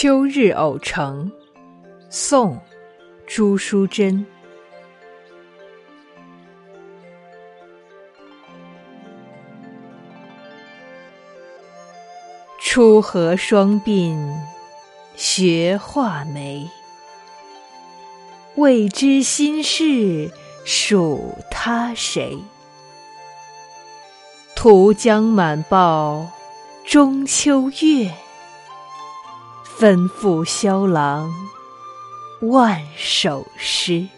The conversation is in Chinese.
秋日偶成，宋·朱淑珍。初合双鬓学画眉，未知心事属他谁？图江满报中秋月。吩咐萧郎万首诗。